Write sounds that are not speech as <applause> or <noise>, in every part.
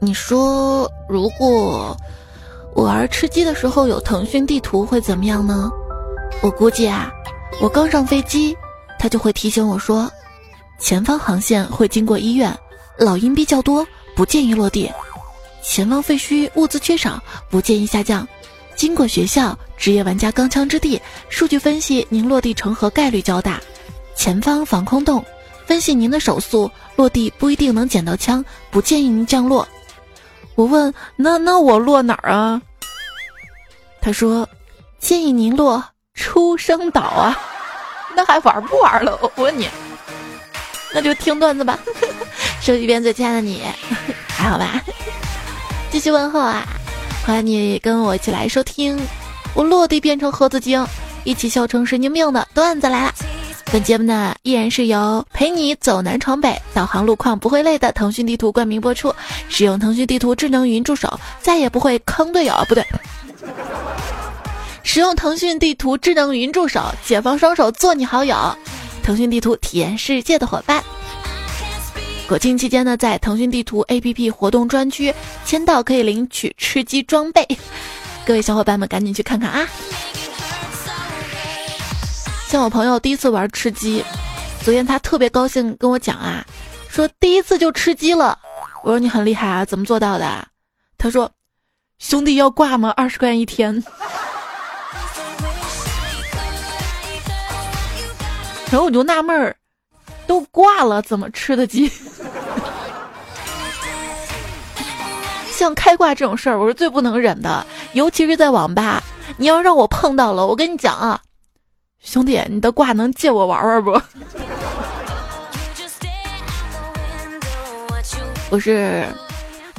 你说如果我玩吃鸡的时候有腾讯地图会怎么样呢？我估计啊，我刚上飞机，他就会提醒我说，前方航线会经过医院，老阴逼较多，不建议落地；前方废墟，物资缺少，不建议下降。经过学校，职业玩家钢枪之地，数据分析您落地成盒概率较大。前方防空洞，分析您的手速，落地不一定能捡到枪，不建议您降落。我问，那那我落哪儿啊？他说，建议您落出生岛啊。那还玩不玩了？我问你，那就听段子吧。说一遍，最亲爱的你，还好吧？继续问候啊。欢迎你跟我一起来收听，我落地变成盒子精，一起笑成神经病的段子来了。本节目呢依然是由陪你走南闯北、导航路况不会累的腾讯地图冠名播出。使用腾讯地图智能语音助手，再也不会坑队友。不对，使用腾讯地图智能语音助手，解放双手做你好友。腾讯地图体验世界的伙伴。国庆期间呢，在腾讯地图 APP 活动专区签到可以领取吃鸡装备，各位小伙伴们赶紧去看看啊！像我朋友第一次玩吃鸡，昨天他特别高兴跟我讲啊，说第一次就吃鸡了。我说你很厉害啊，怎么做到的？他说兄弟要挂吗？二十块钱一天。<laughs> 然后我就纳闷儿。都挂了，怎么吃的鸡？<laughs> 像开挂这种事儿，我是最不能忍的，尤其是在网吧。你要让我碰到了，我跟你讲啊，兄弟，你的挂能借我玩玩不？<laughs> 不是，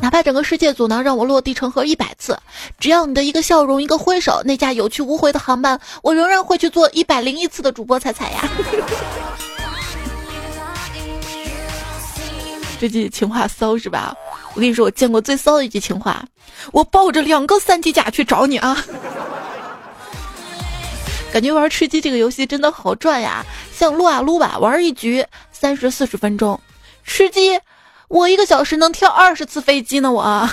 哪怕整个世界阻挠让我落地成盒一百次，只要你的一个笑容、一个挥手，那架有去无回的航班，我仍然会去做一百零一次的主播彩彩呀。<laughs> 这句情话骚是吧？我跟你说，我见过最骚的一句情话，我抱着两个三级甲去找你啊！感觉玩吃鸡这个游戏真的好赚呀，像撸啊撸吧，玩一局三十四十分钟，吃鸡我一个小时能跳二十次飞机呢！我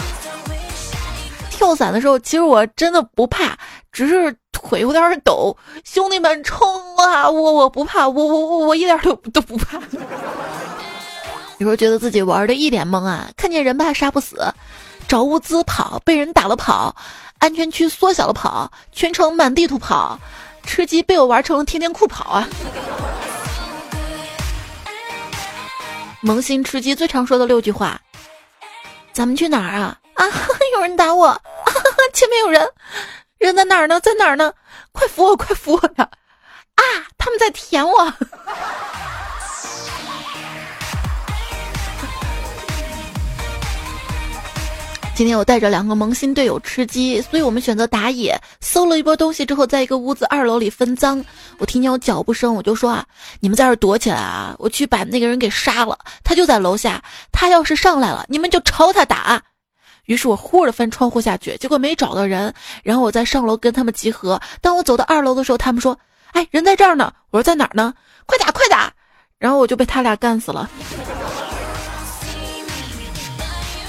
<laughs> 跳伞的时候，其实我真的不怕，只是腿有点抖。兄弟们冲啊！我我不怕，我我我我一点都都不怕。<laughs> 有时候觉得自己玩的一脸懵啊，看见人怕杀不死，找物资跑，被人打了跑，安全区缩小了跑，全程满地图跑，吃鸡被我玩成了天天酷跑啊！萌新吃鸡最常说的六句话：咱们去哪儿啊？啊，<laughs> 有人打我！啊，前面有人，人在哪儿呢？在哪儿呢？快扶我，快扶我呀！啊，他们在舔我！今天我带着两个萌新队友吃鸡，所以我们选择打野，搜了一波东西之后，在一个屋子二楼里分赃。我听见有脚步声，我就说啊，你们在这躲起来啊，我去把那个人给杀了。他就在楼下，他要是上来了，你们就朝他打。于是我呼着翻窗户下去，结果没找到人。然后我在上楼跟他们集合。当我走到二楼的时候，他们说：“哎，人在这儿呢。”我说：“在哪儿呢？快打，快打！”然后我就被他俩干死了。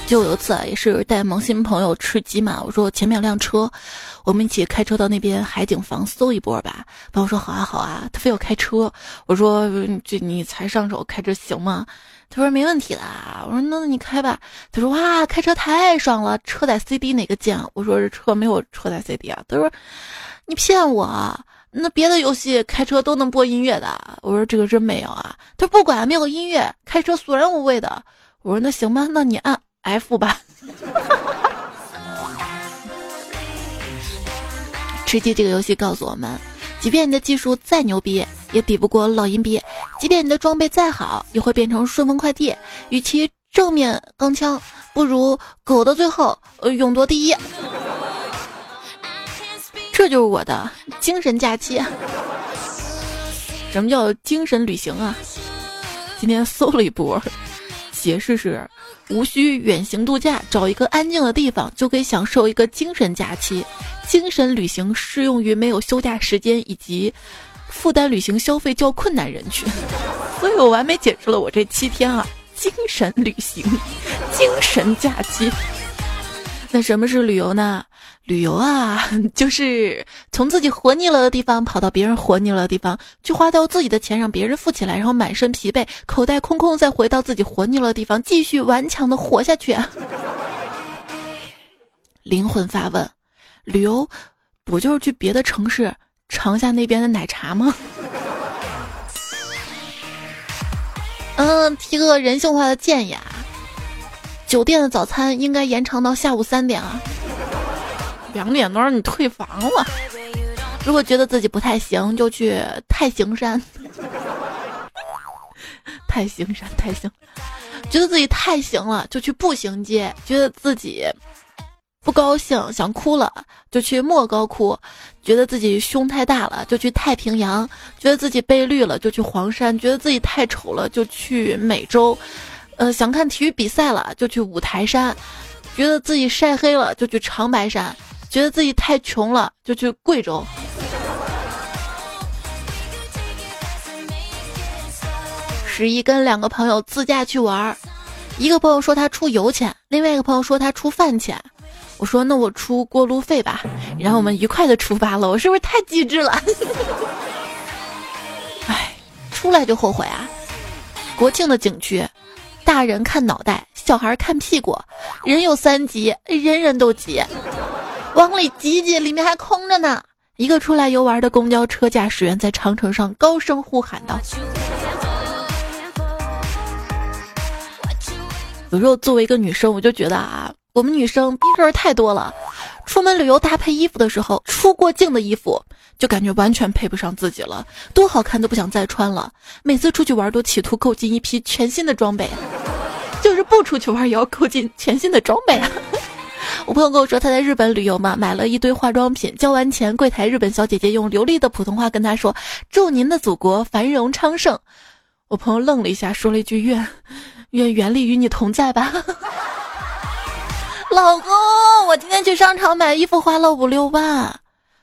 就有一次啊也是带萌新朋友吃鸡嘛，我说前面有辆车，我们一起开车到那边海景房搜一波吧。朋友说好啊好啊，他非要开车，我说这你才上手开车行吗？他说没问题的。我说那你开吧。他说哇开车太爽了，车载 CD 哪个键？我说这车没有车载 CD 啊。他说你骗我，那别的游戏开车都能播音乐的。我说这个真没有啊。他说不管没有音乐，开车索然无味的。我说那行吧，那你按。F 吧，<laughs> 吃鸡这个游戏告诉我们，即便你的技术再牛逼，也抵不过老阴逼；即便你的装备再好，也会变成顺丰快递。与其正面刚枪，不如苟到最后，呃，勇夺第一。<laughs> 这就是我的精神假期。<laughs> 什么叫精神旅行啊？今天搜了一波，解释是。无需远行度假，找一个安静的地方就可以享受一个精神假期。精神旅行适用于没有休假时间以及负担旅行消费较困难人群。所以我完美解释了我这七天啊，精神旅行，精神假期。那什么是旅游呢？旅游啊，<laughs> 就是从自己活腻了的地方跑到别人活腻了的地方，去花掉自己的钱让别人富起来，然后满身疲惫、口袋空空，再回到自己活腻了的地方，继续顽强的活下去。灵魂发问：旅游不就是去别的城市尝下那边的奶茶吗？<laughs> 嗯，提个人性化的建议啊，酒店的早餐应该延长到下午三点啊。两点多你退房了。如果觉得自己不太行，就去太行山。太行山，太行。觉得自己太行了，就去步行街。觉得自己不高兴，想哭了，就去莫高窟。觉得自己胸太大了，就去太平洋。觉得自己被绿了，就去黄山。觉得自己太丑了，就去美洲。呃，想看体育比赛了，就去五台山。觉得自己晒黑了，就去长白山。觉得自己太穷了，就去贵州。十一跟两个朋友自驾去玩儿，一个朋友说他出油钱，另外一个朋友说他出饭钱。我说那我出过路费吧，然后我们愉快的出发了。我是不是太机智了？<laughs> 哎，出来就后悔啊！国庆的景区，大人看脑袋，小孩看屁股，人有三急，人人都急。往里挤挤，里面还空着呢。一个出来游玩的公交车驾驶员在长城上高声呼喊道：“有时候作为一个女生，我就觉得啊，我们女生逼事儿太多了。出门旅游搭配衣服的时候，出过境的衣服就感觉完全配不上自己了，多好看都不想再穿了。每次出去玩都企图购进一批全新的装备，就是不出去玩也要购进全新的装备啊。”我朋友跟我说他在日本旅游嘛，买了一堆化妆品，交完钱，柜台日本小姐姐用流利的普通话跟他说：“祝您的祖国繁荣昌盛。”我朋友愣了一下，说了一句：“愿愿原力与你同在吧。”老公，我今天去商场买衣服花了五六万，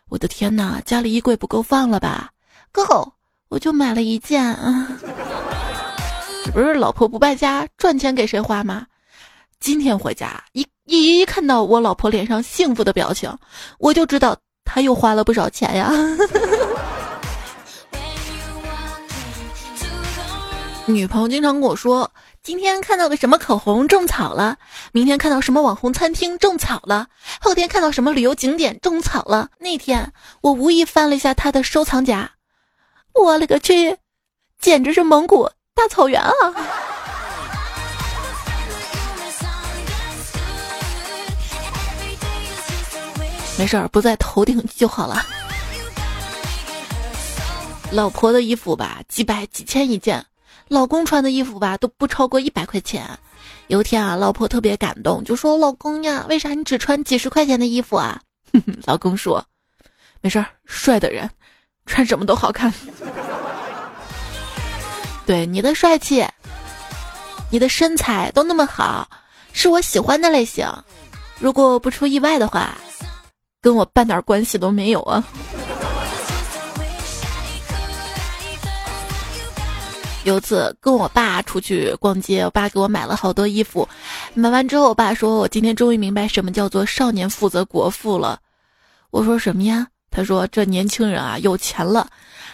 我的天哪，家里衣柜不够放了吧？够，我就买了一件。这不是老婆不败家，赚钱给谁花吗？今天回家一。一看到我老婆脸上幸福的表情，我就知道她又花了不少钱呀。<laughs> 女朋友经常跟我说，今天看到个什么口红种草了，明天看到什么网红餐厅种草了，后天看到什么旅游景点种草了。那天我无意翻了一下她的收藏夹，我勒个去，简直是蒙古大草原啊！没事儿，不在头顶就好了。老婆的衣服吧，几百几千一件；老公穿的衣服吧，都不超过一百块钱。有一天啊，老婆特别感动，就说：“老公呀，为啥你只穿几十块钱的衣服啊？” <laughs> 老公说：“没事儿，帅的人穿什么都好看。<laughs> 对你的帅气，你的身材都那么好，是我喜欢的类型。如果不出意外的话。”跟我半点关系都没有啊！有次跟我爸出去逛街，我爸给我买了好多衣服。买完之后，我爸说：“我今天终于明白什么叫做少年负责国富了。”我说：“什么呀？”他说：“这年轻人啊，有钱了，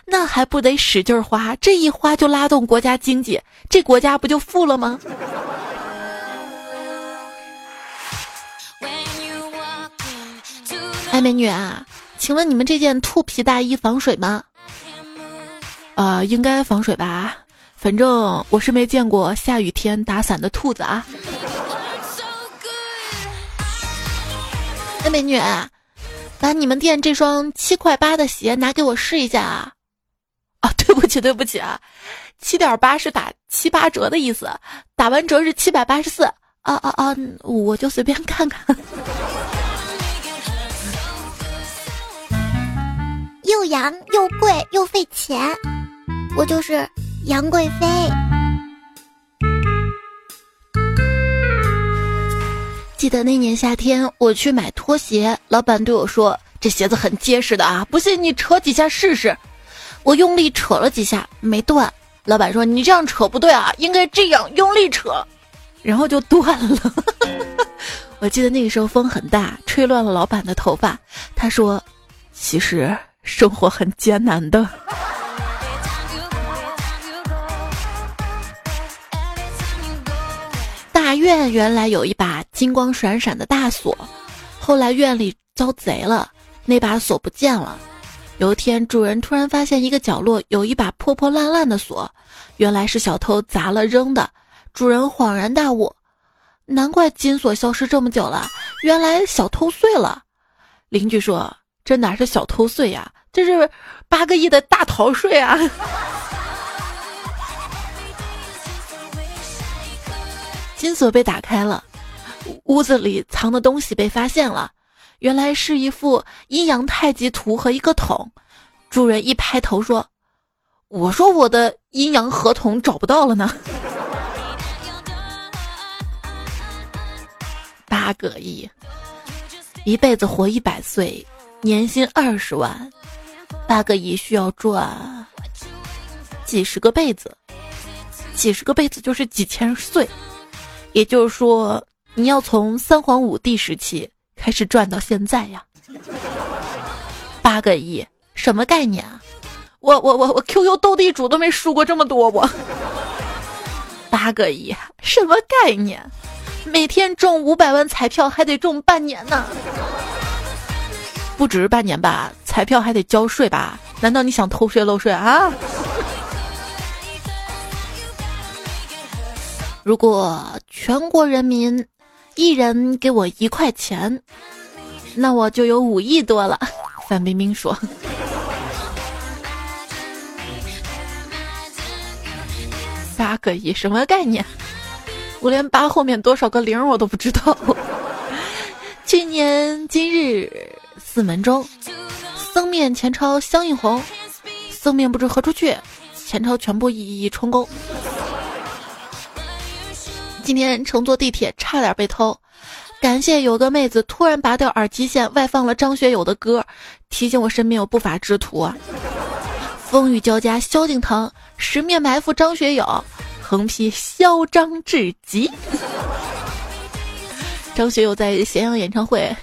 那还不得使劲花？这一花就拉动国家经济，这国家不就富了吗？”哎，美女啊，请问你们这件兔皮大衣防水吗？啊，应该防水吧。反正我是没见过下雨天打伞的兔子啊。哎，美女，把你们店这双七块八的鞋拿给我试一下啊！啊，对不起，对不起啊，七点八是打七八折的意思，打完折是七百八十四。啊啊啊！我就随便看看。又洋又贵又费钱，我就是杨贵妃。记得那年夏天，我去买拖鞋，老板对我说：“这鞋子很结实的啊，不信你扯几下试试。”我用力扯了几下，没断。老板说你这样扯不对啊，应该这样用力扯，然后就断了。<laughs> 我记得那个时候风很大，吹乱了老板的头发。他说，其实生活很艰难的。大院原来有一把金光闪闪的大锁，后来院里遭贼了，那把锁不见了。有一天，主人突然发现一个角落有一把破破烂烂的锁，原来是小偷砸了扔的。主人恍然大悟，难怪金锁消失这么久了，原来小偷碎了。邻居说：“这哪是小偷税呀，这是八个亿的大逃税啊！” <laughs> 金锁被打开了，屋子里藏的东西被发现了，原来是一副阴阳太极图和一个桶。主人一拍头说：“我说我的阴阳合同找不到了呢。”八个亿，一辈子活一百岁，年薪二十万，八个亿需要赚几十个辈子，几十个辈子就是几千岁。也就是说，你要从三皇五帝时期开始赚到现在呀，八个亿什么概念啊？我我我我 QQ 斗地主都没输过这么多我，八个亿什么概念？每天中五百万彩票还得中半年呢，不止半年吧？彩票还得交税吧？难道你想偷税漏税啊？如果全国人民一人给我一块钱，那我就有五亿多了。<laughs> 范冰冰说：“八个亿什么概念？我连八后面多少个零我都不知道。<laughs> ”去年今日四门中，僧面钱钞相映红，僧面不知何处去，前朝全部一一充公。今天乘坐地铁差点被偷，感谢有个妹子突然拔掉耳机线，外放了张学友的歌，提醒我身边有不法之徒啊！风雨交加，萧敬腾。十面埋伏张学友，横批嚣张至极。张学友在咸阳演唱会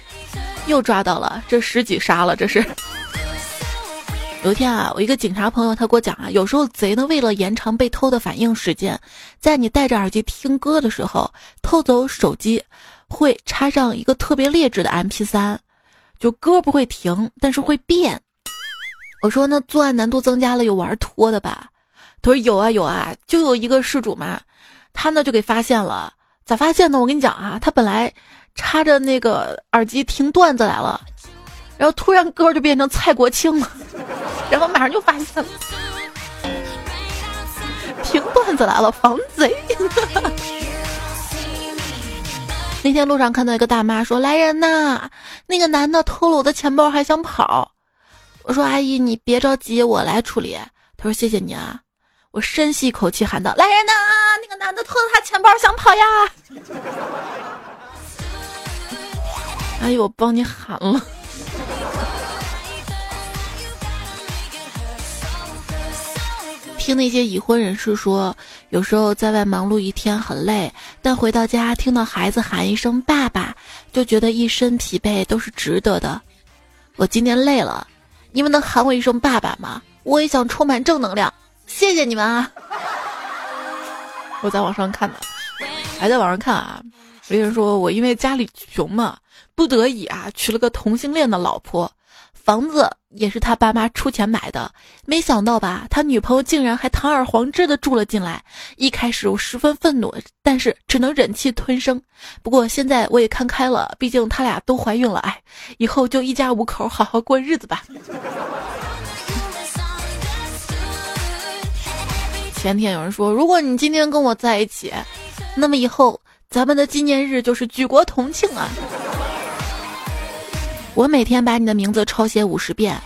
又抓到了，这十几杀了，这是。<laughs> 有一天啊，我一个警察朋友他给我讲啊，有时候贼呢为了延长被偷的反应时间，在你戴着耳机听歌的时候，偷走手机会插上一个特别劣质的 MP3，就歌不会停，但是会变。我说那作案难度增加了，有玩脱的吧？他说有啊有啊，就有一个事主嘛，他呢就给发现了，咋发现呢？我跟你讲啊，他本来插着那个耳机听段子来了。然后突然歌就变成蔡国庆了，<laughs> 然后马上就发现了，听段子来了，防贼。<laughs> 那天路上看到一个大妈说：“来人呐，那个男的偷了我的钱包，还想跑。”我说：“阿姨，你别着急，我来处理。”他说：“谢谢你啊。”我深吸一口气喊道：“来人呐，那个男的偷了他钱包，想跑呀！”哎呦，我帮你喊了。<laughs> 听那些已婚人士说，有时候在外忙碌一天很累，但回到家听到孩子喊一声“爸爸”，就觉得一身疲惫都是值得的。我今天累了，你们能喊我一声“爸爸”吗？我也想充满正能量，谢谢你们啊！<laughs> 我在网上看的，还在网上看啊。有人说我因为家里穷嘛，不得已啊娶了个同性恋的老婆。房子也是他爸妈出钱买的，没想到吧，他女朋友竟然还堂而皇之的住了进来。一开始我十分愤怒，但是只能忍气吞声。不过现在我也看开了，毕竟他俩都怀孕了，哎，以后就一家五口好好过日子吧。前天有人说，如果你今天跟我在一起，那么以后咱们的纪念日就是举国同庆啊。我每天把你的名字抄写五十遍，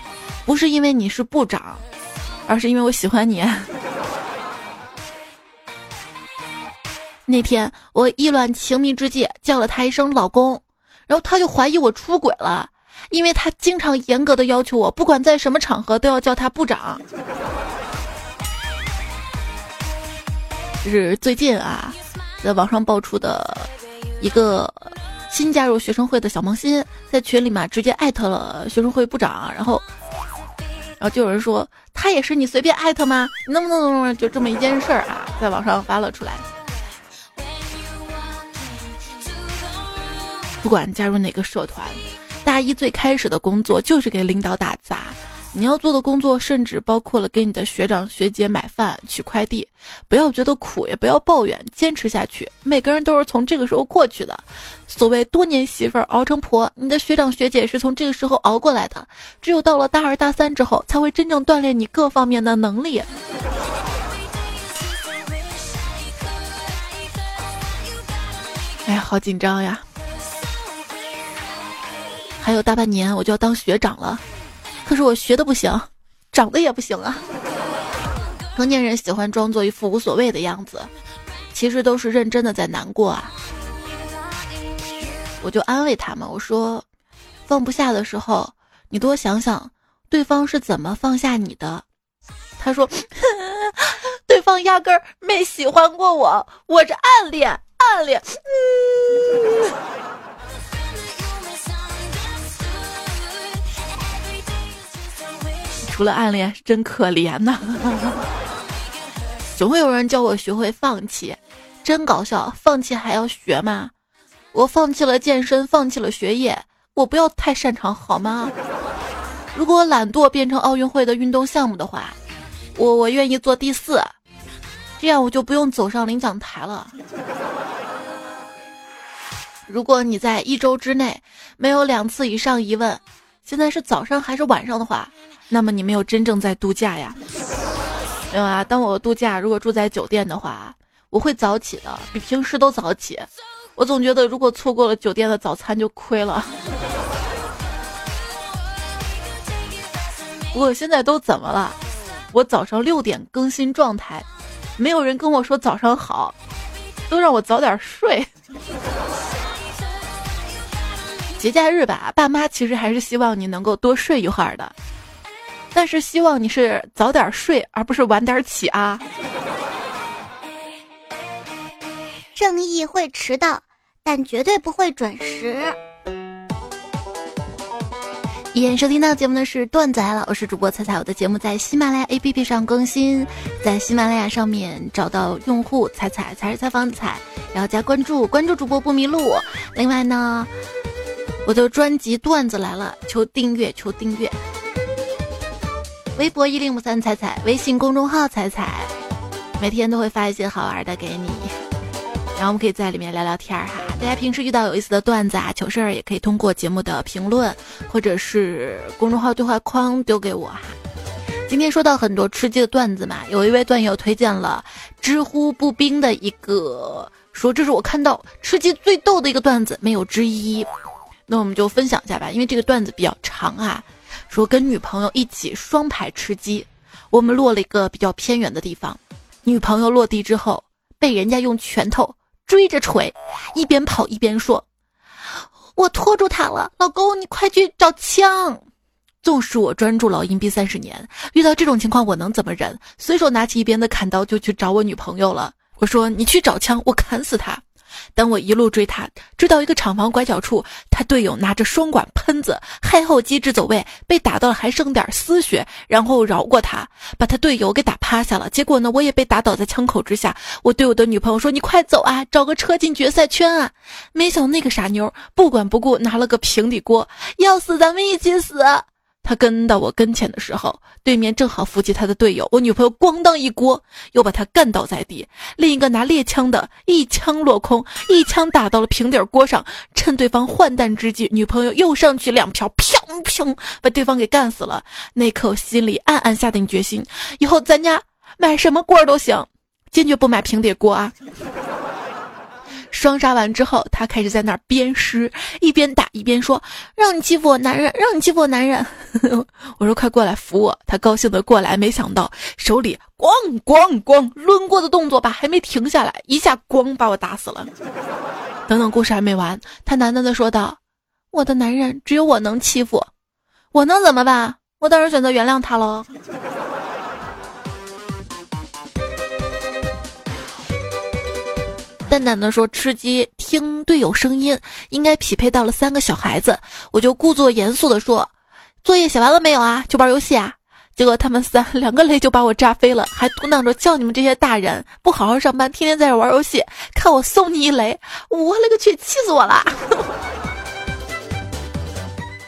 不是因为你是部长，而是因为我喜欢你。<laughs> 那天我意乱情迷之际叫了他一声老公，然后他就怀疑我出轨了，因为他经常严格的要求我，不管在什么场合都要叫他部长。就 <laughs> 是最近啊，在网上爆出的一个新加入学生会的小萌新，在群里嘛直接艾特了学生会部长，然后，然后就有人说他也是你随便艾特吗？能不能就这么一件事儿啊，在网上发了出来。不管加入哪个社团，大一最开始的工作就是给领导打杂。你要做的工作甚至包括了给你的学长学姐买饭、取快递。不要觉得苦，也不要抱怨，坚持下去。每个人都是从这个时候过去的。所谓多年媳妇熬成婆，你的学长学姐是从这个时候熬过来的。只有到了大二大三之后，才会真正锻炼你各方面的能力。哎呀，好紧张呀！还有大半年我就要当学长了。可是我学的不行，长得也不行啊。成年人喜欢装作一副无所谓的样子，其实都是认真的在难过啊。我就安慰他们，我说，放不下的时候，你多想想对方是怎么放下你的。他说，<laughs> 对方压根儿没喜欢过我，我这暗恋，暗恋。除了暗恋，真可怜呐！<laughs> 总会有人教我学会放弃，真搞笑。放弃还要学吗？我放弃了健身，放弃了学业，我不要太擅长好吗？如果懒惰变成奥运会的运动项目的话，我我愿意做第四，这样我就不用走上领奖台了。如果你在一周之内没有两次以上疑问，现在是早上还是晚上的话？那么你没有真正在度假呀？没有啊。当我度假，如果住在酒店的话，我会早起的，比平时都早起。我总觉得如果错过了酒店的早餐就亏了。不过现在都怎么了？我早上六点更新状态，没有人跟我说早上好，都让我早点睡。节假日吧，爸妈其实还是希望你能够多睡一会儿的。但是希望你是早点睡，而不是晚点起啊！正义会迟到，但绝对不会准时。依然收听到节目的是段子来了，我是主播彩彩。我的节目在喜马拉雅 APP 上更新，在喜马拉雅上面找到用户彩彩才是采访彩，然后加关注，关注主播不迷路。另外呢，我的专辑段子来了，求订阅，求订阅。微博一零五三彩彩，微信公众号彩彩，每天都会发一些好玩的给你，然后我们可以在里面聊聊天哈。大家平时遇到有意思的段子啊、糗事儿，也可以通过节目的评论或者是公众号对话框丢给我哈。今天说到很多吃鸡的段子嘛，有一位段友推荐了知乎步兵的一个，说这是我看到吃鸡最逗的一个段子，没有之一。那我们就分享一下吧，因为这个段子比较长啊。说跟女朋友一起双排吃鸡，我们落了一个比较偏远的地方。女朋友落地之后，被人家用拳头追着捶，一边跑一边说：“我拖住他了，老公，你快去找枪。”纵使我专注老阴逼三十年，遇到这种情况我能怎么忍？随手拿起一边的砍刀就去找我女朋友了。我说：“你去找枪，我砍死他。”等我一路追他，追到一个厂房拐角处，他队友拿着双管喷子，害后机智走位，被打到了还剩点丝血，然后饶过他，把他队友给打趴下了。结果呢，我也被打倒在枪口之下。我对我的女朋友说：“你快走啊，找个车进决赛圈啊！”没想到那个傻妞不管不顾，拿了个平底锅，要死咱们一起死。他跟到我跟前的时候，对面正好扶起他的队友，我女朋友咣当一锅，又把他干倒在地。另一个拿猎枪的一枪落空，一枪打到了平底锅上。趁对方换弹之际，女朋友又上去两瓢，砰砰，把对方给干死了。那刻我心里暗暗下定决心，以后咱家买什么锅都行，坚决不买平底锅啊。双杀完之后，他开始在那儿鞭尸，一边打一边说：“让你欺负我男人，让你欺负我男人。<laughs> ”我说：“快过来扶我。”他高兴的过来，没想到手里咣咣咣抡锅的动作吧，还没停下来，一下咣把我打死了。<laughs> 等等，故事还没完，他喃喃的说道：“我的男人只有我能欺负，我能怎么办？我当然选择原谅他喽。”淡淡的说吃鸡听队友声音，应该匹配到了三个小孩子，我就故作严肃的说，作业写完了没有啊？就玩游戏啊？结果他们三两个雷就把我炸飞了，还嘟囔着叫你们这些大人不好好上班，天天在这玩游戏，看我送你一雷！我勒个去，气死我了！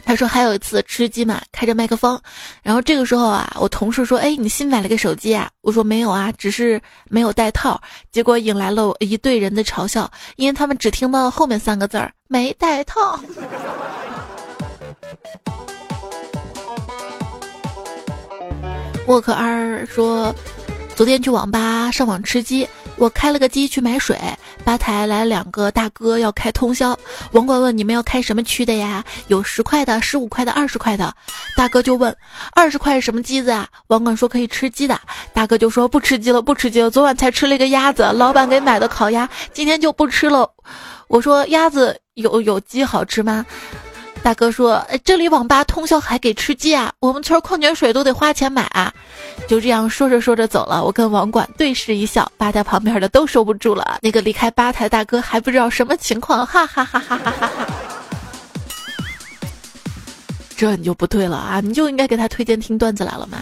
他说还有一次吃鸡嘛，开着麦克风，然后这个时候啊，我同事说：“哎，你新买了个手机啊？”我说：“没有啊，只是没有带套。”结果引来了一队人的嘲笑，因为他们只听到后面三个字儿“没带套”。<laughs> 沃克尔说：“昨天去网吧上网吃鸡，我开了个机去买水，吧台来两个大哥要开通宵。网管问你们要开什么区的呀？有十块的、十五块的、二十块的。大哥就问二十块是什么机子啊？网管说可以吃鸡的。大哥就说不吃鸡了，不吃鸡了。昨晚才吃了一个鸭子，老板给买的烤鸭，今天就不吃了。我说鸭子有有鸡好吃吗？”大哥说：“这里网吧通宵还给吃鸡啊！我们村矿泉水都得花钱买啊！”就这样说着说着走了。我跟网管对视一笑，吧台旁边的都收不住了。那个离开吧台大哥还不知道什么情况，哈哈哈哈哈哈！这你就不对了啊！你就应该给他推荐听段子来了嘛！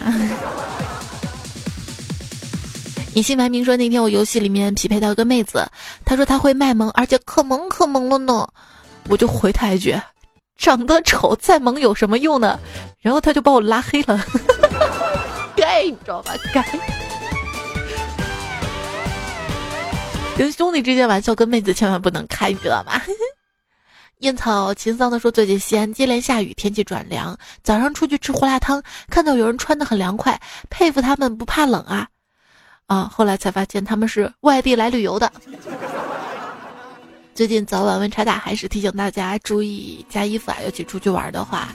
隐姓埋名说那天我游戏里面匹配到一个妹子，她说她会卖萌，而且可萌可萌了呢。我就回她一句。长得丑再萌有什么用呢？然后他就把我拉黑了，<laughs> 该你知道吧？该。跟兄弟之间玩笑，跟妹子千万不能开，你知道吗？<laughs> 烟草秦桑的说，最近西安接连下雨，天气转凉，早上出去吃胡辣汤，看到有人穿的很凉快，佩服他们不怕冷啊！啊，后来才发现他们是外地来旅游的。最近早晚温差大，还是提醒大家注意加衣服啊！尤其出去玩的话，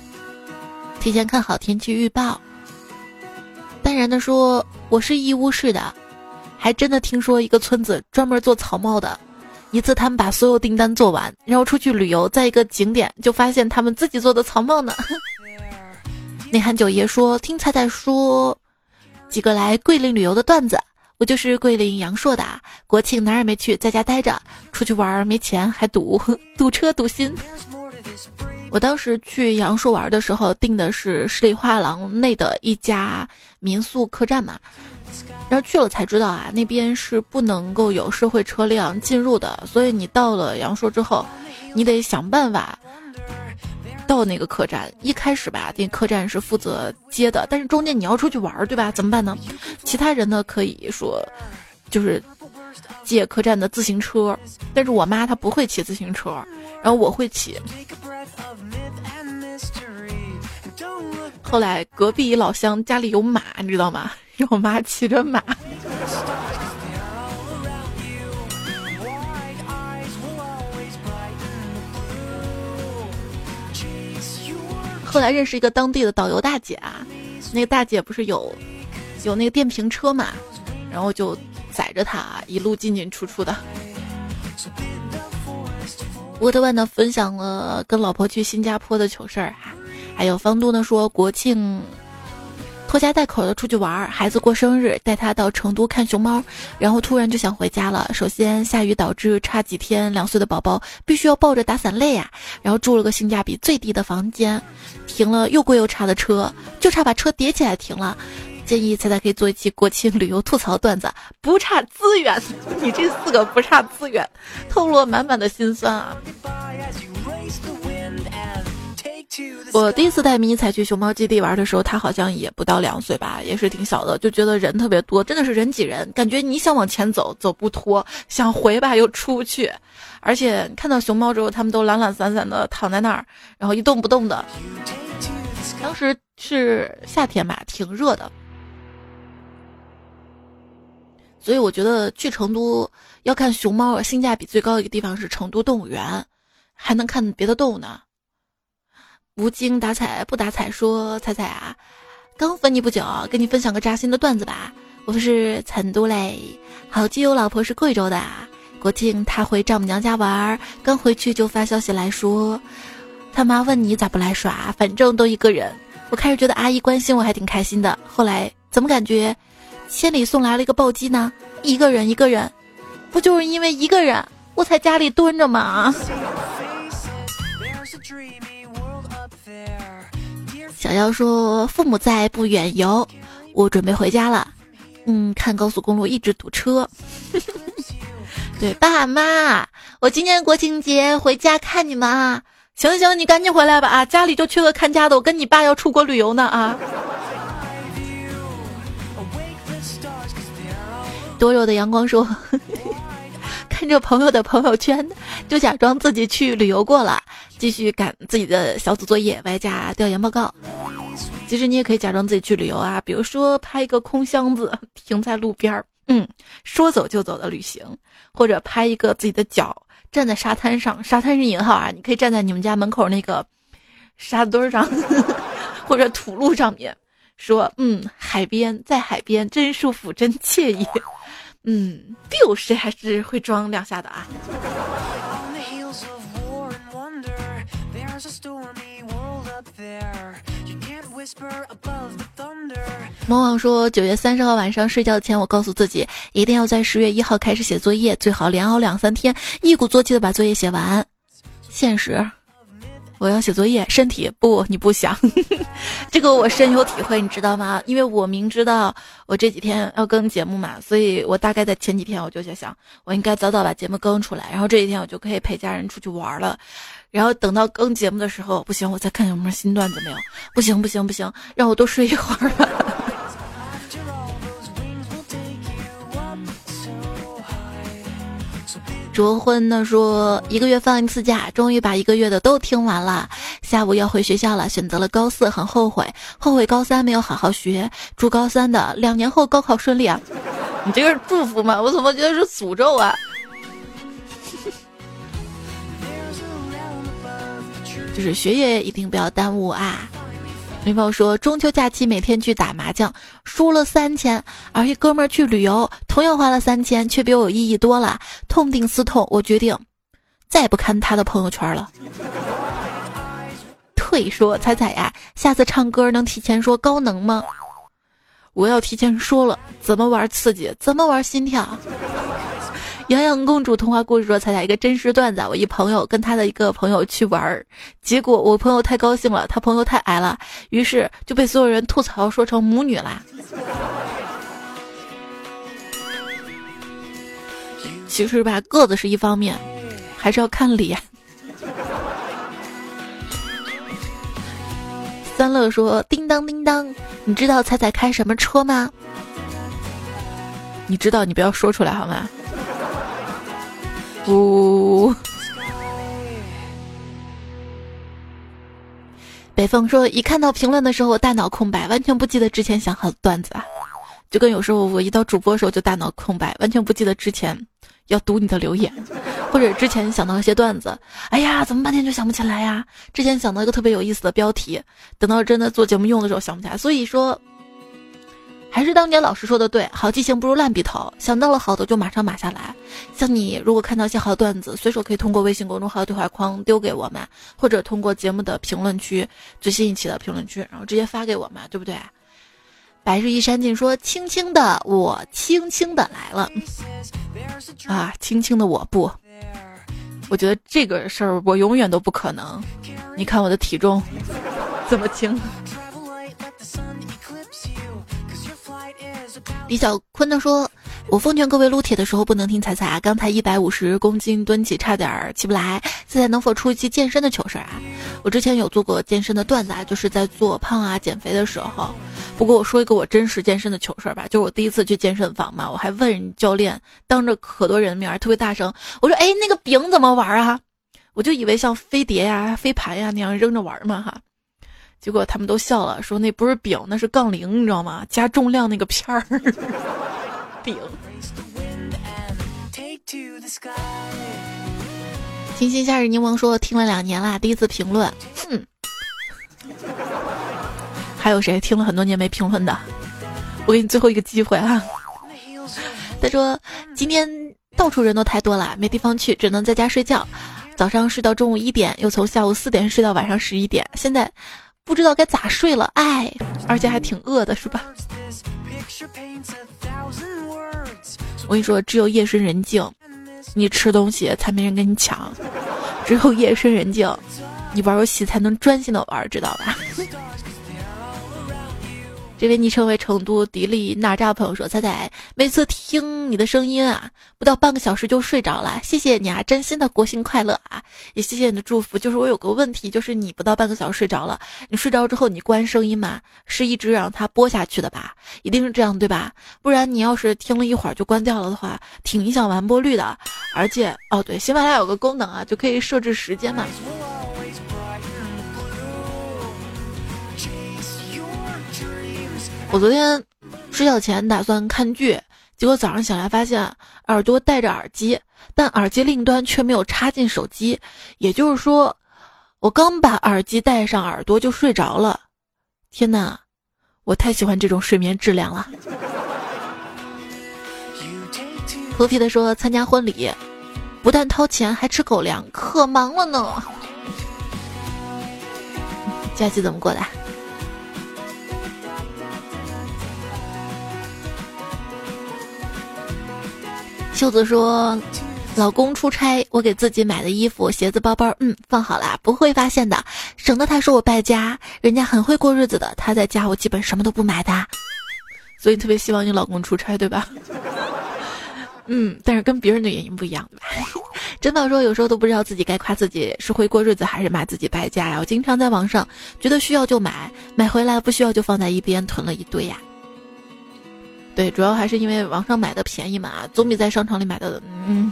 提前看好天气预报。淡然的说：“我是义乌市的，还真的听说一个村子专门做草帽的。一次他们把所有订单做完，然后出去旅游，在一个景点就发现他们自己做的草帽呢。”内涵九爷说：“听彩彩说几个来桂林旅游的段子。”我就是桂林阳朔的，国庆哪儿也没去，在家待着。出去玩没钱，还堵 <laughs> 堵车堵心。我当时去阳朔玩的时候，订的是十里画廊内的一家民宿客栈嘛，然后去了才知道啊，那边是不能够有社会车辆进入的，所以你到了阳朔之后，你得想办法。到那个客栈，一开始吧，那客栈是负责接的，但是中间你要出去玩，对吧？怎么办呢？其他人呢可以说，就是借客栈的自行车，但是我妈她不会骑自行车，然后我会骑。后来隔壁老乡家里有马，你知道吗？让我妈骑着马。后来认识一个当地的导游大姐啊，那个大姐不是有有那个电瓶车嘛，然后就载着她一路进进出出的。沃特万呢分享了跟老婆去新加坡的糗事儿哈，还有方都呢说国庆。拖家带口的出去玩，孩子过生日，带他到成都看熊猫，然后突然就想回家了。首先下雨导致差几天两岁的宝宝必须要抱着打伞累呀，然后住了个性价比最低的房间，停了又贵又差的车，就差把车叠起来停了。建议彩彩可以做一期国庆旅游吐槽段子，不差资源，<laughs> 你这四个不差资源，透露满满的心酸啊。我第一次带迷彩去熊猫基地玩的时候，它好像也不到两岁吧，也是挺小的，就觉得人特别多，真的是人挤人，感觉你想往前走走不脱，想回吧又出不去，而且看到熊猫之后，他们都懒懒散散的躺在那儿，然后一动不动的。当时是夏天吧，挺热的，所以我觉得去成都要看熊猫，性价比最高的一个地方是成都动物园，还能看别的动物呢。无精打采不打采，说彩彩啊，刚分你不久，跟你分享个扎心的段子吧。我是成都嘞，好基友老婆是贵州的，国庆他回丈母娘家玩，刚回去就发消息来说，他妈问你咋不来耍，反正都一个人。我开始觉得阿姨关心我还挺开心的，后来怎么感觉千里送来了一个暴击呢？一个人一个人，不就是因为一个人我在家里蹲着嘛。小妖说：“父母在，不远游，我准备回家了。嗯，看高速公路一直堵车。<laughs> 对，爸妈，我今年国庆节回家看你们啊。行行，你赶紧回来吧啊，家里就缺个看家的。我跟你爸要出国旅游呢啊。<laughs> 多肉的阳光说。<laughs> ”看着朋友的朋友圈，就假装自己去旅游过了，继续赶自己的小组作业，外加调研报告。其实你也可以假装自己去旅游啊，比如说拍一个空箱子停在路边儿，嗯，说走就走的旅行，或者拍一个自己的脚站在沙滩上，沙滩是引号啊，你可以站在你们家门口那个沙堆上，<laughs> 或者土路上面，说嗯，海边在海边真舒服，真惬意。嗯，biu 谁还是会装两下的啊？魔王说，九月三十号晚上睡觉前，我告诉自己一定要在十月一号开始写作业，最好连熬两三天，一鼓作气的把作业写完。现实。我要写作业，身体不，你不想，<laughs> 这个我深有体会，你知道吗？因为我明知道我这几天要更节目嘛，所以我大概在前几天我就在想，我应该早早把节目更出来，然后这几天我就可以陪家人出去玩了，然后等到更节目的时候，不行，我再看有没有新段子没有，不行不行不行，让我多睡一会儿吧。卓婚呢说一个月放一次假，终于把一个月的都听完了。下午要回学校了，选择了高四，很后悔，后悔高三没有好好学。祝高三的两年后高考顺利啊！你这个是祝福吗？我怎么觉得是诅咒啊？<laughs> 就是学业一定不要耽误啊！朋友说中秋假期每天去打麻将，输了三千；而一哥们儿去旅游，同样花了三千，却比我有意义多了。痛定思痛，我决定再也不看他的朋友圈了。退说彩彩呀，下次唱歌能提前说高能吗？我要提前说了，怎么玩刺激，怎么玩心跳。洋洋公主童话故事说：“猜猜一个真实段子。我一朋友跟他的一个朋友去玩儿，结果我朋友太高兴了，他朋友太矮了，于是就被所有人吐槽说成母女啦。其实吧，个子是一方面，还是要看脸。”三乐说：“叮当叮当，你知道彩彩开什么车吗？你知道，你不要说出来好吗？”呜。北风说：“一看到评论的时候，我大脑空白，完全不记得之前想好的段子啊。就跟有时候我一到主播的时候就大脑空白，完全不记得之前要读你的留言，或者之前想到一些段子，哎呀，怎么半天就想不起来呀？之前想到一个特别有意思的标题，等到真的做节目用的时候想不起来。所以说。”还是当年老师说的对，好记性不如烂笔头。想到了好的就马上码下来。像你如果看到一些好段子，随手可以通过微信公众号对话框丢给我们，或者通过节目的评论区最新一期的评论区，然后直接发给我们，对不对？白日依山尽说：“轻轻的我，轻轻的来了。”啊，轻轻的我不，我觉得这个事儿我永远都不可能。你看我的体重这么轻。李小坤的说：“我奉劝各位撸铁的时候不能听彩彩啊，刚才一百五十公斤蹲起差点起不来。彩彩能否出一期健身的糗事啊？我之前有做过健身的段子啊，就是在做胖啊减肥的时候。不过我说一个我真实健身的糗事吧，就是我第一次去健身房嘛，我还问教练，当着可多人面特别大声，我说：哎，那个饼怎么玩啊？我就以为像飞碟呀、飞盘呀那样扔着玩嘛哈。”结果他们都笑了，说那不是饼，那是杠铃，你知道吗？加重量那个片儿。<laughs> 饼。清新夏日柠檬说听了两年啦，第一次评论。哼。还有谁听了很多年没评论的？我给你最后一个机会啊！他说今天到处人都太多了，没地方去，只能在家睡觉。早上睡到中午一点，又从下午四点睡到晚上十一点，现在。不知道该咋睡了，哎，而且还挺饿的，是吧？我跟你说，只有夜深人静，你吃东西才没人跟你抢，只有夜深人静，你玩游戏才能专心的玩，知道吧？这位昵称为成都迪丽娜扎的朋友说：“彩彩，每次听你的声音啊，不到半个小时就睡着了。谢谢你啊，真心的国庆快乐啊！也谢谢你的祝福。就是我有个问题，就是你不到半个小时睡着了，你睡着之后你关声音嘛，是一直让它播下去的吧？一定是这样对吧？不然你要是听了一会儿就关掉了的话，挺影响完播率的。而且哦，对，喜马拉雅有个功能啊，就可以设置时间嘛。”我昨天睡觉前打算看剧，结果早上醒来发现耳朵戴着耳机，但耳机另一端却没有插进手机，也就是说，我刚把耳机戴上耳朵就睡着了。天哪，我太喜欢这种睡眠质量了。和皮的说参加婚礼，不但掏钱还吃狗粮，可忙了呢。假期怎么过的？秀子说：“老公出差，我给自己买的衣服、鞋子、包包，嗯，放好了，不会发现的，省得他说我败家。人家很会过日子的，他在家我基本什么都不买的。<laughs> 所以特别希望你老公出差，对吧？<laughs> 嗯，但是跟别人的原因不一样。<laughs> 真的说，有时候都不知道自己该夸自己是会过日子，还是骂自己败家呀。我经常在网上觉得需要就买，买回来不需要就放在一边囤了一堆呀。”对，主要还是因为网上买的便宜嘛，总比在商场里买的。嗯，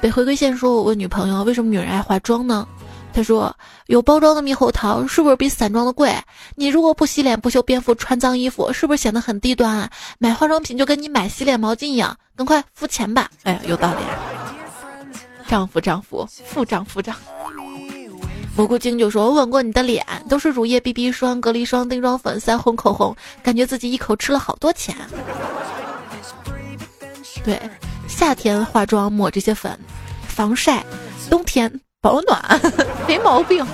北回归线说，我问女朋友为什么女人爱化妆呢？她说有包装的猕猴桃是不是比散装的贵？你如果不洗脸不修边幅穿脏衣服，是不是显得很低端啊？买化妆品就跟你买洗脸毛巾一样，赶快付钱吧！哎呀，有道理。丈夫，丈夫，付账，付账。蘑菇精就说：“我吻过你的脸，都是乳液、BB 霜、隔离霜、定妆粉、腮红、口红，感觉自己一口吃了好多钱。”对，夏天化妆抹这些粉，防晒；冬天保暖，<laughs> 没毛病。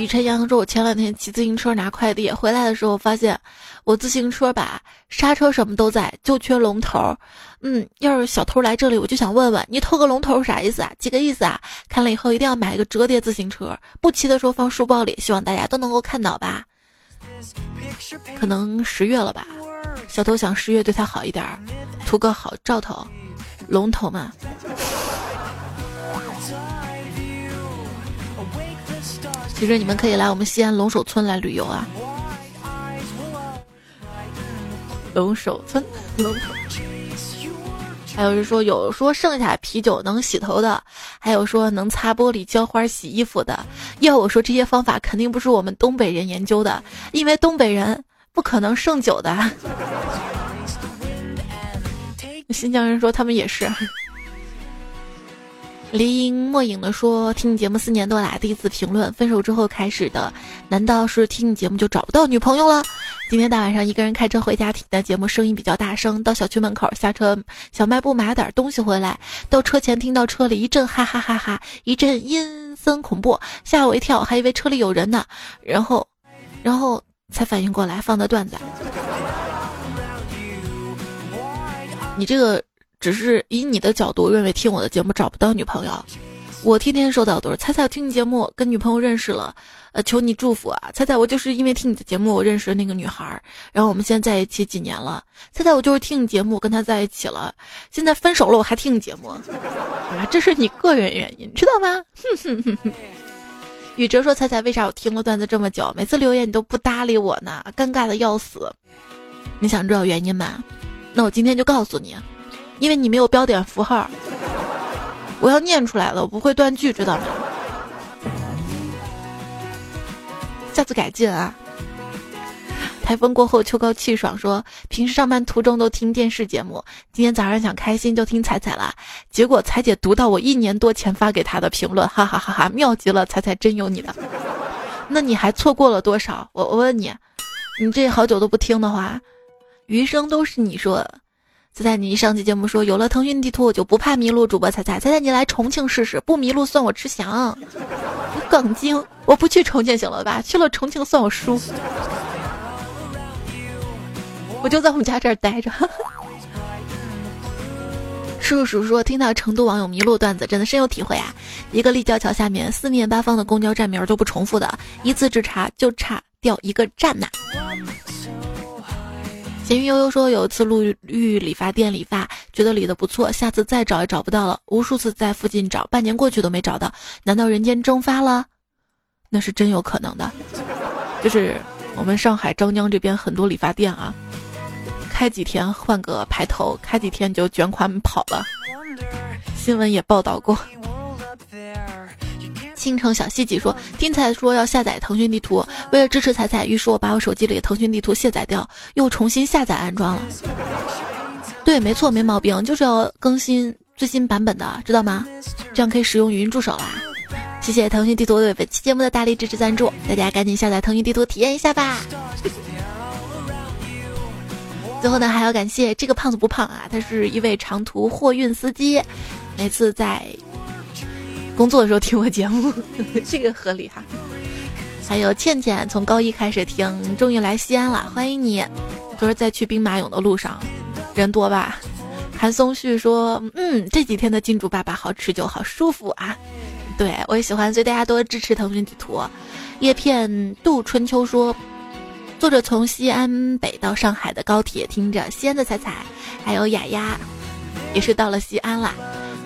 雨晨阳说：“我前两天骑自行车拿快递，回来的时候发现。”我自行车吧，刹车什么都在，就缺龙头。嗯，要是小偷来这里，我就想问问你偷个龙头啥意思啊？几个意思啊？看了以后一定要买一个折叠自行车，不骑的时候放书包里，希望大家都能够看到吧。可能十月了吧，小偷想十月对他好一点，图个好兆头。龙头嘛。其实你们可以来我们西安龙首村来旅游啊。龙首村，龙头。还有人说有说剩下啤酒能洗头的，还有说能擦玻璃、浇花、洗衣服的。要我说这些方法肯定不是我们东北人研究的，因为东北人不可能剩酒的。<laughs> 新疆人说他们也是。离音莫影的说：“听你节目四年多啦，第一次评论，分手之后开始的，难道是听你节目就找不到女朋友了？今天大晚上一个人开车回家，听你的节目声音比较大声，到小区门口下车，小卖部买点东西回来，到车前听到车里一阵哈哈哈哈，一阵阴森恐怖，吓我一跳，还以为车里有人呢，然后，然后才反应过来放的段子。你这个。”只是以你的角度认为听我的节目找不到女朋友，我天天收到都是彩彩听你节目跟女朋友认识了，呃，求你祝福啊！彩彩，我就是因为听你的节目我认识了那个女孩，然后我们现在在一起几年了。彩彩，我就是听你节目跟他在一起了，现在分手了我还听你节目，啊，这是你个人原因，知道吗？哼哼哼宇哲说彩彩，为啥我听了段子这么久，每次留言你都不搭理我呢？尴尬的要死。你想知道原因吗？那我今天就告诉你。因为你没有标点符号，我要念出来了，我不会断句，知道吗？下次改进啊！台风过后，秋高气爽，说平时上班途中都听电视节目，今天早上想开心就听彩彩了，结果彩姐读到我一年多前发给她的评论，哈哈哈哈，妙极了！彩彩真有你的，那你还错过了多少？我我问你，你这好久都不听的话，余生都是你说。彩彩，你上期节目说有了腾讯地图我就不怕迷路。主播彩彩，彩彩你来重庆试试，不迷路算我吃翔。耿精，我不去重庆行了吧？去了重庆算我输。我就在我们家这儿待着。<laughs> 叔叔说听到成都网友迷路段子，真的深有体会啊！一个立交桥下面四面八方的公交站名都不重复的，一字之差就差掉一个站呐。咸鱼悠悠说有一次路遇理发店理发，觉得理的不错，下次再找也找不到了，无数次在附近找，半年过去都没找到，难道人间蒸发了？那是真有可能的，就是我们上海张江这边很多理发店啊。开几天换个排头，开几天就卷款跑了。新闻也报道过。倾城小西几说，听彩说要下载腾讯地图，为了支持彩彩，于是我把我手机里的腾讯地图卸载掉，又重新下载安装了。对，没错，没毛病，就是要更新最新版本的，知道吗？这样可以使用语音助手啦。谢谢腾讯地图对本期节目的大力支持赞助，大家赶紧下载腾讯地图体验一下吧。最后呢，还要感谢这个胖子不胖啊，他是一位长途货运司机，每次在工作的时候听我节目，<laughs> 这个合理哈。还有倩倩从高一开始听，终于来西安了，欢迎你。就是在去兵马俑的路上，人多吧？韩松旭说，嗯，这几天的金主爸爸好持久，好舒服啊。对我也喜欢，所以大家多支持腾讯地图。叶片杜春秋说。坐着从西安北到上海的高铁，听着西安的彩彩，还有雅雅，也是到了西安啦。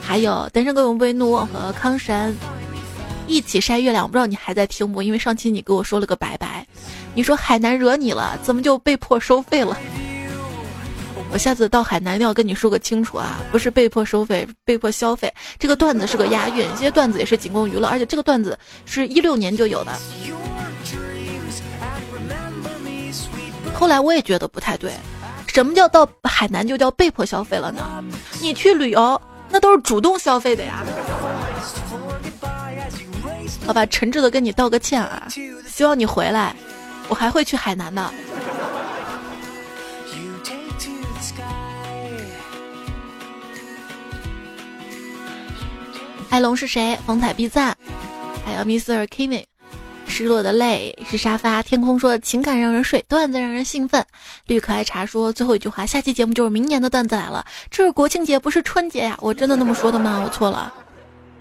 还有单身狗永不怒和康神一起晒月亮，我不知道你还在听不？因为上期你给我说了个拜拜，你说海南惹你了，怎么就被迫收费了？我下次到海南一定要跟你说个清楚啊，不是被迫收费，被迫消费。这个段子是个押韵，这些段子也是仅供娱乐，而且这个段子是一六年就有的。后来我也觉得不太对，什么叫到海南就叫被迫消费了呢？你去旅游那都是主动消费的呀。好吧，诚挚的跟你道个歉啊，希望你回来，我还会去海南的。艾龙是谁？风采必赞，还有 Mr. Kevin。失落的泪是沙发。天空说情感让人睡，段子让人兴奋。绿可爱茶说最后一句话，下期节目就是明年的段子来了。这是国庆节，不是春节呀！我真的那么说的吗？我错了。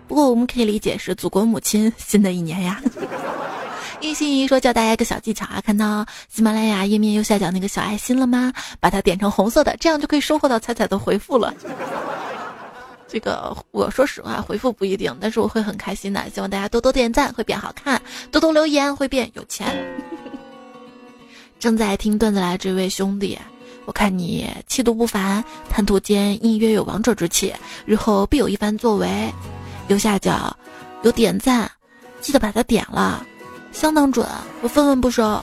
不过我们可以理解是祖国母亲新的一年呀。<laughs> 一心一意说教大家一个小技巧啊，看到喜马拉雅页面右下角那个小爱心了吗？把它点成红色的，这样就可以收获到彩彩的回复了。这个我说实话，回复不一定，但是我会很开心的。希望大家多多点赞，会变好看；多多留言，会变有钱。<laughs> 正在听段子来这位兄弟，我看你气度不凡，谈吐间隐约有王者之气，日后必有一番作为。右下角有点赞，记得把它点了，相当准，我分文不收。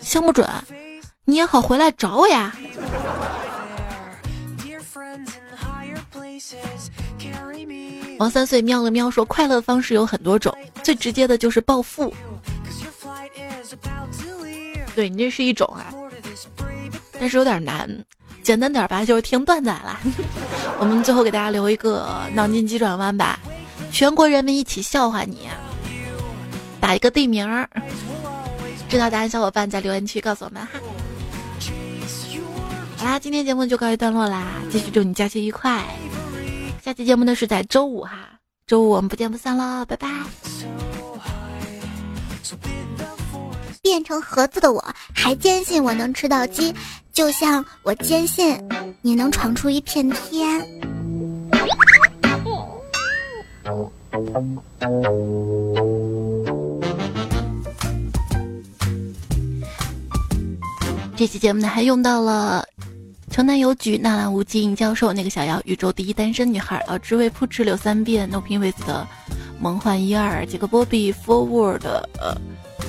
相不准，你也好回来找我呀。王三岁喵了喵说：“快乐方式有很多种，最直接的就是暴富。对你这是一种啊，但是有点难。简单点吧，就是听段子啦。<laughs> 我们最后给大家留一个脑筋急转弯吧，全国人民一起笑话你，打一个地名儿。知道答案小伙伴在留言区告诉我们哈。好啦，今天节目就告一段落啦，继续祝你假期愉快。”下期节目呢是在周五哈，周五我们不见不散喽，拜拜。变成盒子的我还坚信我能吃到鸡，就像我坚信你能闯出一片天。这期节目呢还用到了。城南邮局纳兰无尽教授那个小妖宇宙第一单身女孩老知味扑哧流三遍 no p i n with 的梦幻一二杰克波比 forward 呃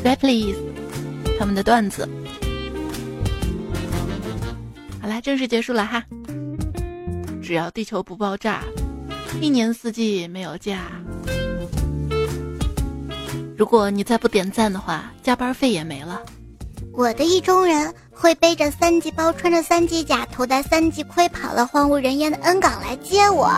r p l e a s e 他们的段子，好啦，正式结束了哈。只要地球不爆炸，一年四季没有假。如果你再不点赞的话，加班费也没了。我的意中人会背着三级包，穿着三级甲，头戴三级盔，跑到荒无人烟的 N 港来接我。